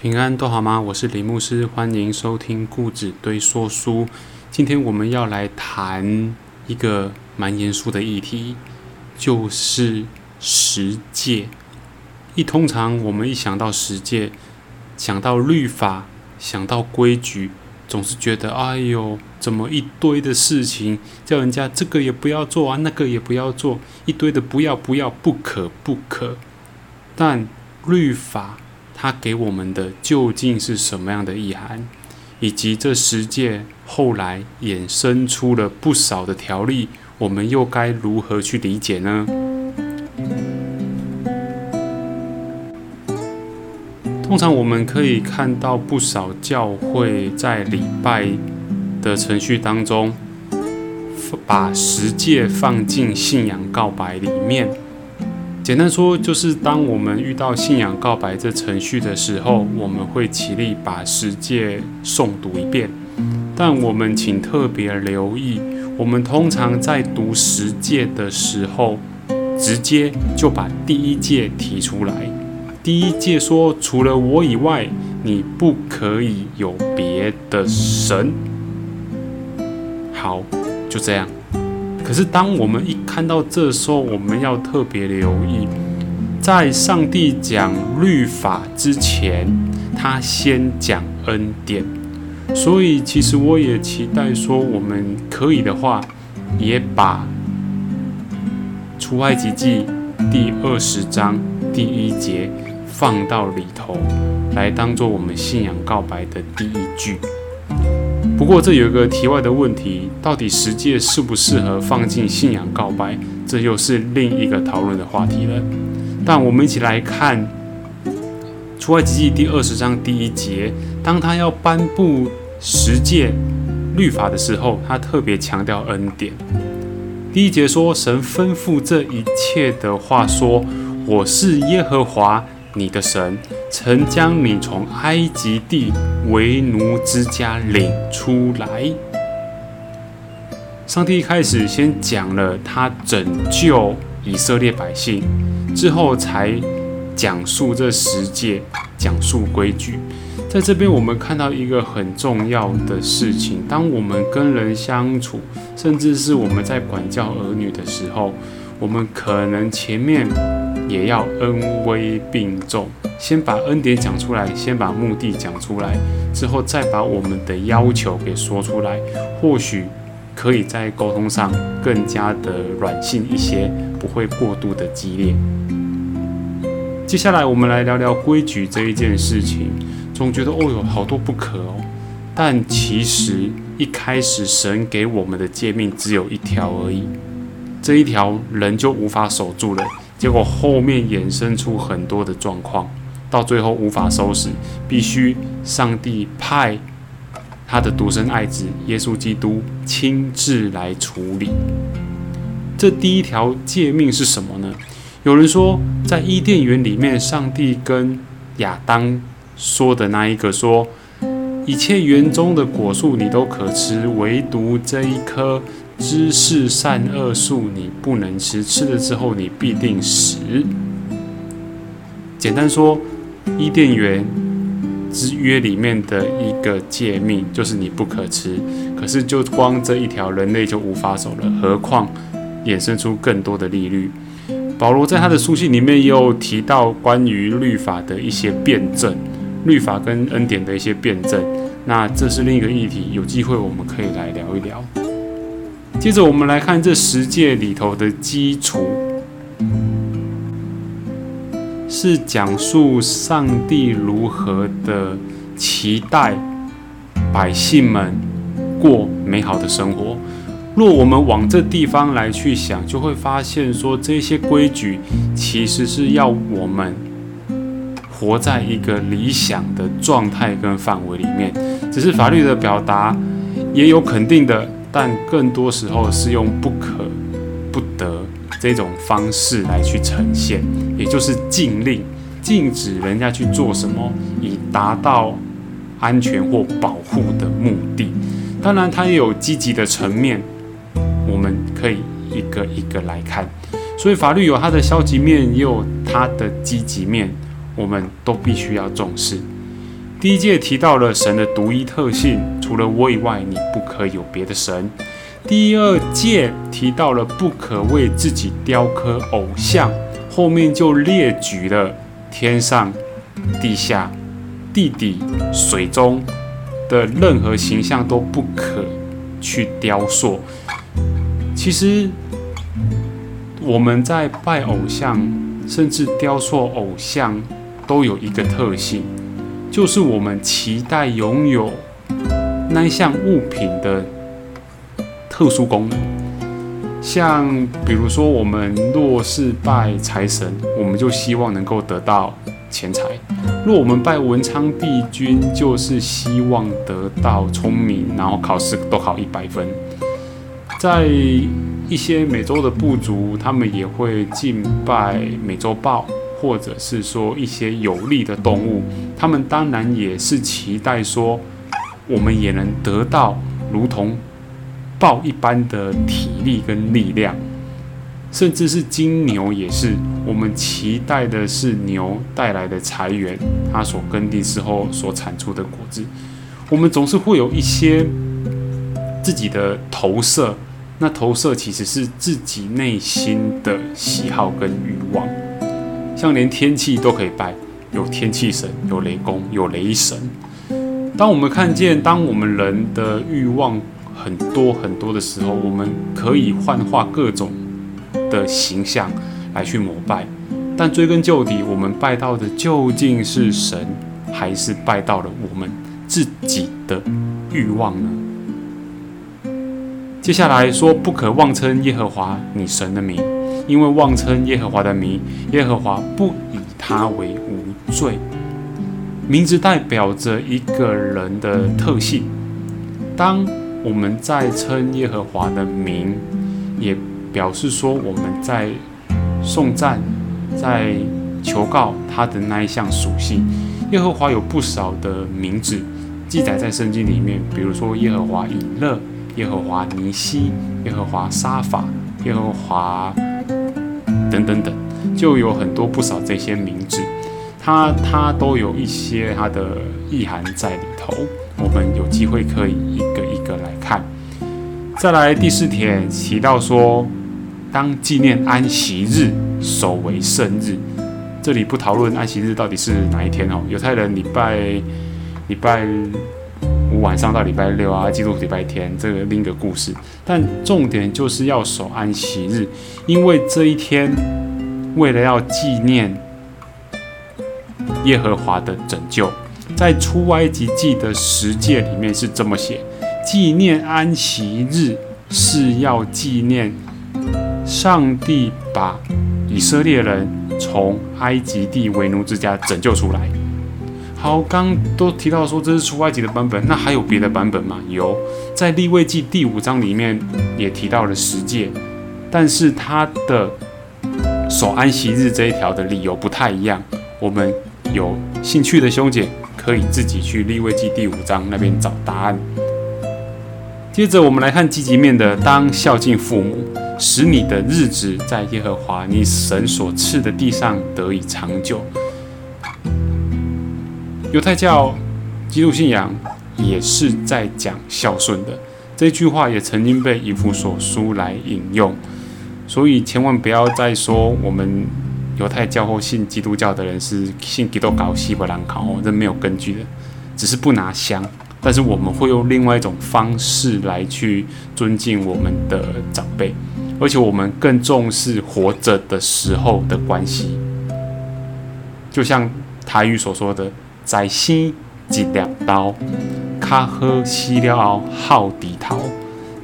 平安都好吗？我是李牧师，欢迎收听故纸堆说书。今天我们要来谈一个蛮严肃的议题，就是十诫。一通常我们一想到十诫，想到律法，想到规矩，总是觉得哎呦，怎么一堆的事情，叫人家这个也不要做啊，那个也不要做，一堆的不要不要，不可不可。但律法。它给我们的究竟是什么样的意涵，以及这十诫后来衍生出了不少的条例，我们又该如何去理解呢？通常我们可以看到不少教会在礼拜的程序当中，把十诫放进信仰告白里面。简单说，就是当我们遇到信仰告白这程序的时候，我们会起立把十诫诵读一遍。但我们请特别留意，我们通常在读十诫的时候，直接就把第一诫提出来。第一诫说：“除了我以外，你不可以有别的神。”好，就这样。可是，当我们一看到这时候，我们要特别留意，在上帝讲律法之前，他先讲恩典。所以，其实我也期待说，我们可以的话，也把出埃及记第二十章第一节放到里头，来当做我们信仰告白的第一句。不过，这有一个题外的问题：到底十诫适不适合放进信仰告白？这又是另一个讨论的话题了。但我们一起来看《出埃及记》第二十章第一节，当他要颁布十诫律法的时候，他特别强调恩典。第一节说：“神吩咐这一切的话，说我是耶和华。”你的神曾将你从埃及地为奴之家领出来。上帝一开始先讲了他拯救以色列百姓，之后才讲述这十诫，讲述规矩。在这边，我们看到一个很重要的事情：当我们跟人相处，甚至是我们在管教儿女的时候，我们可能前面。也要恩威并重，先把恩典讲出来，先把目的讲出来，之后再把我们的要求给说出来，或许可以在沟通上更加的软性一些，不会过度的激烈。接下来我们来聊聊规矩这一件事情，总觉得哦哟好多不可哦，但其实一开始神给我们的诫命只有一条而已，这一条人就无法守住了。结果后面衍生出很多的状况，到最后无法收拾，必须上帝派他的独生爱子耶稣基督亲自来处理。这第一条诫命是什么呢？有人说，在伊甸园里面，上帝跟亚当说的那一个说，一切园中的果树你都可吃，唯独这一棵。知识善恶树你不能吃，吃了之后你必定死。简单说，伊甸园之约里面的一个诫命就是你不可吃。可是就光这一条，人类就无法守了，何况衍生出更多的利率。保罗在他的书信里面也有提到关于律法的一些辩证，律法跟恩典的一些辩证。那这是另一个议题，有机会我们可以来聊一聊。接着我们来看这十诫里头的基础，是讲述上帝如何的期待百姓们过美好的生活。若我们往这地方来去想，就会发现说这些规矩其实是要我们活在一个理想的状态跟范围里面。只是法律的表达也有肯定的。但更多时候是用不可、不得这种方式来去呈现，也就是禁令，禁止人家去做什么，以达到安全或保护的目的。当然，它也有积极的层面，我们可以一个一个来看。所以，法律有它的消极面，也有它的积极面，我们都必须要重视。第一届提到了神的独一特性，除了我以外，你不可有别的神。第二届提到了不可为自己雕刻偶像，后面就列举了天上、地下、地底、水中的任何形象都不可去雕塑。其实我们在拜偶像，甚至雕塑偶像，都有一个特性，就是我们期待拥有那一项物品的。特殊功能，像比如说，我们若是拜财神，我们就希望能够得到钱财；若我们拜文昌帝君，就是希望得到聪明，然后考试都考一百分。在一些美洲的部族，他们也会敬拜美洲豹，或者是说一些有力的动物，他们当然也是期待说，我们也能得到如同。豹一般的体力跟力量，甚至是金牛也是，我们期待的是牛带来的财源，它所耕地之后所产出的果子。我们总是会有一些自己的投射，那投射其实是自己内心的喜好跟欲望。像连天气都可以拜，有天气神，有雷公，有雷神。当我们看见，当我们人的欲望。很多很多的时候，我们可以幻化各种的形象来去膜拜，但追根究底，我们拜到的究竟是神，还是拜到了我们自己的欲望呢？接下来说，不可妄称耶和华你神的名，因为妄称耶和华的名，耶和华不以他为无罪。名字代表着一个人的特性，当。我们在称耶和华的名，也表示说我们在颂赞，在求告他的那一项属性。耶和华有不少的名字记载在圣经里面，比如说耶和华以勒、耶和华尼西、耶和华沙法、耶和华等等等，就有很多不少这些名字，它它都有一些它的意涵在里头。我们有机会可以一个一个来看。再来第四点提到说，当纪念安息日，守为圣日。这里不讨论安息日到底是哪一天哦。犹太人礼拜礼拜五晚上到礼拜六啊，基督礼拜天，这个另一个故事。但重点就是要守安息日，因为这一天为了要纪念耶和华的拯救。在出埃及记的十诫里面是这么写：纪念安息日是要纪念上帝把以色列人从埃及地为奴之家拯救出来。好，刚都提到说这是出埃及的版本，那还有别的版本吗？有，在立位记第五章里面也提到了十诫，但是它的守安息日这一条的理由不太一样。我们有兴趣的兄姐。可以自己去立位记第五章那边找答案。接着我们来看积极面的，当孝敬父母，使你的日子在耶和华你神所赐的地上得以长久。犹太教、基督信仰也是在讲孝顺的，这句话也曾经被以弗所书来引用，所以千万不要再说我们。犹太教或信基督教的人是信基督教、希伯兰考哦，这没有根据的，只是不拿香。但是我们会用另外一种方式来去尊敬我们的长辈，而且我们更重视活着的时候的关系。就像台语所说的“在生一两刀，卡喝西了后好低头”，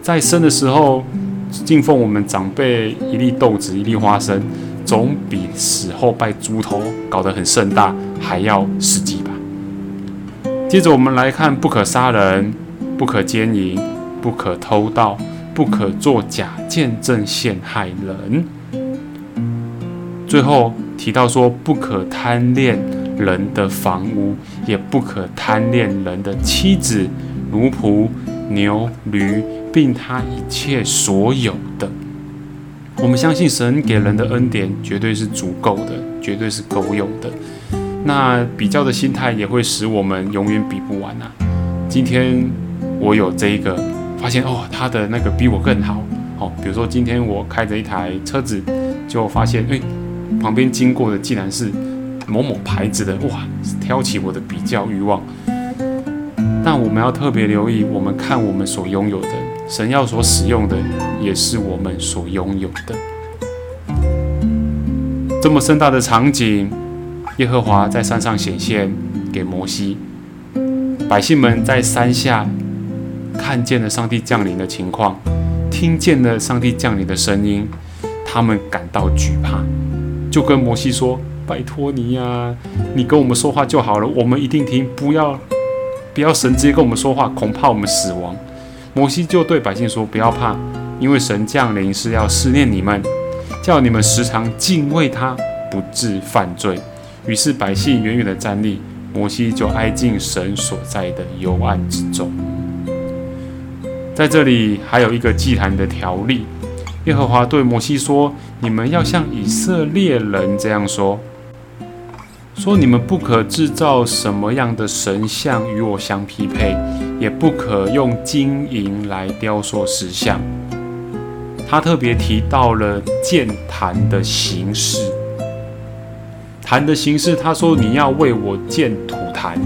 在生的时候敬奉我们长辈一粒豆子、一粒花生。总比死后拜猪头搞得很盛大还要实际吧。接着我们来看：不可杀人，不可奸淫，不可偷盗，不可作假见证陷害人。最后提到说：不可贪恋人的房屋，也不可贪恋人的妻子、奴仆、牛、驴，并他一切所有的。我们相信神给人的恩典绝对是足够的，绝对是够用的。那比较的心态也会使我们永远比不完呐。今天我有这一个，发现哦，他的那个比我更好哦。比如说今天我开着一台车子，就发现哎，旁边经过的竟然是某某牌子的，哇，挑起我的比较欲望。但我们要特别留意，我们看我们所拥有的，神要所使用的，也是我们所拥有的。这么盛大的场景，耶和华在山上显现给摩西，百姓们在山下看见了上帝降临的情况，听见了上帝降临的声音，他们感到惧怕，就跟摩西说：“拜托你呀，你跟我们说话就好了，我们一定听，不要。”不要神直接跟我们说话，恐怕我们死亡。摩西就对百姓说：“不要怕，因为神降临是要试炼你们，叫你们时常敬畏他，不致犯罪。”于是百姓远远的站立，摩西就挨近神所在的幽暗之中。在这里还有一个祭坛的条例，耶和华对摩西说：“你们要像以色列人这样说。”说你们不可制造什么样的神像与我相匹配，也不可用金银来雕塑石像。他特别提到了建坛的形式，坛的形式，他说你要为我建土坛，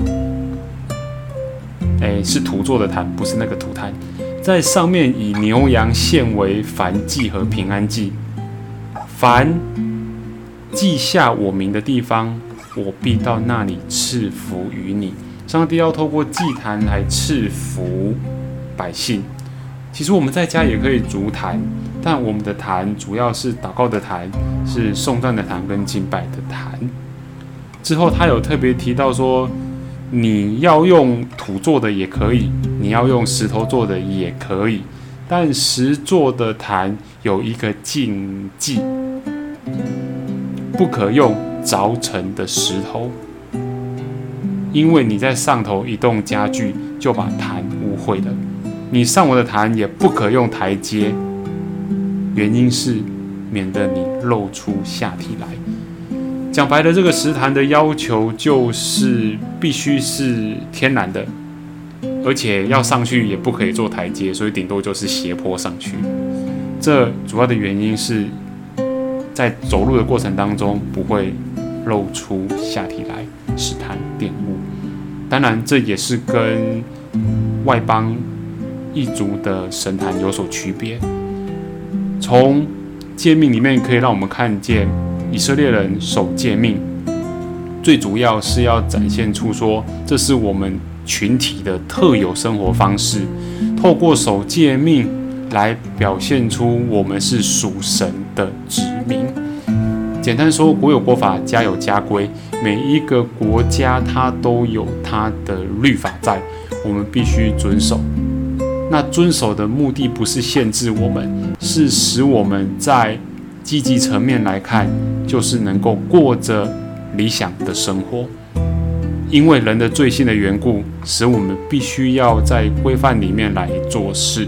哎，是土做的坛，不是那个土坛，在上面以牛羊献为凡祭和平安祭，凡记下我名的地方。我必到那里赐福于你。上帝要透过祭坛来赐福百姓。其实我们在家也可以足坛，但我们的坛主要是祷告的坛，是颂赞的坛跟敬拜的坛。之后他有特别提到说，你要用土做的也可以，你要用石头做的也可以，但石做的坛有一个禁忌，不可用。凿成的石头，因为你在上头移动家具，就把坛污秽了。你上我的坛也不可用台阶，原因是免得你露出下体来。讲白了，这个石坛的要求就是必须是天然的，而且要上去也不可以做台阶，所以顶多就是斜坡上去。这主要的原因是在走路的过程当中不会。露出下体来，使它玷污。当然，这也是跟外邦异族的神坛有所区别。从诫命里面可以让我们看见，以色列人守诫命，最主要是要展现出说，这是我们群体的特有生活方式。透过守诫命来表现出我们是属神的子民。简单说，国有国法，家有家规。每一个国家它都有它的律法在，我们必须遵守。那遵守的目的不是限制我们，是使我们在积极层面来看，就是能够过着理想的生活。因为人的罪性的缘故，使我们必须要在规范里面来做事，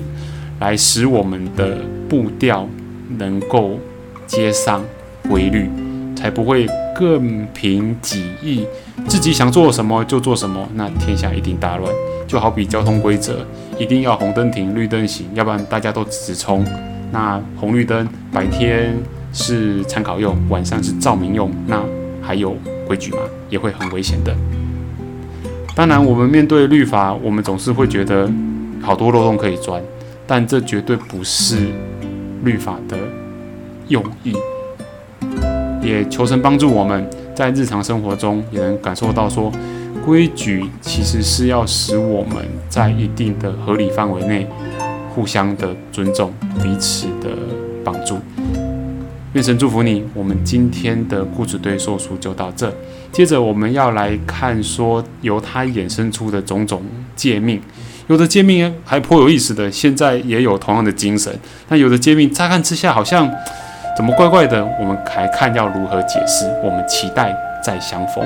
来使我们的步调能够接上。规律，才不会更凭己意，自己想做什么就做什么，那天下一定大乱。就好比交通规则，一定要红灯停，绿灯行，要不然大家都直冲。那红绿灯白天是参考用，晚上是照明用，那还有规矩吗？也会很危险的。当然，我们面对律法，我们总是会觉得好多漏洞可以钻，但这绝对不是律法的用意。也求神帮助我们在日常生活中也能感受到，说规矩其实是要使我们在一定的合理范围内互相的尊重，彼此的帮助。愿神祝福你。我们今天的故事对说书就到这。接着我们要来看说由它衍生出的种种诫命，有的诫命还颇有意思的，现在也有同样的精神。但有的诫命乍看之下好像。怎么怪怪的？我们还看要如何解释？我们期待再相逢。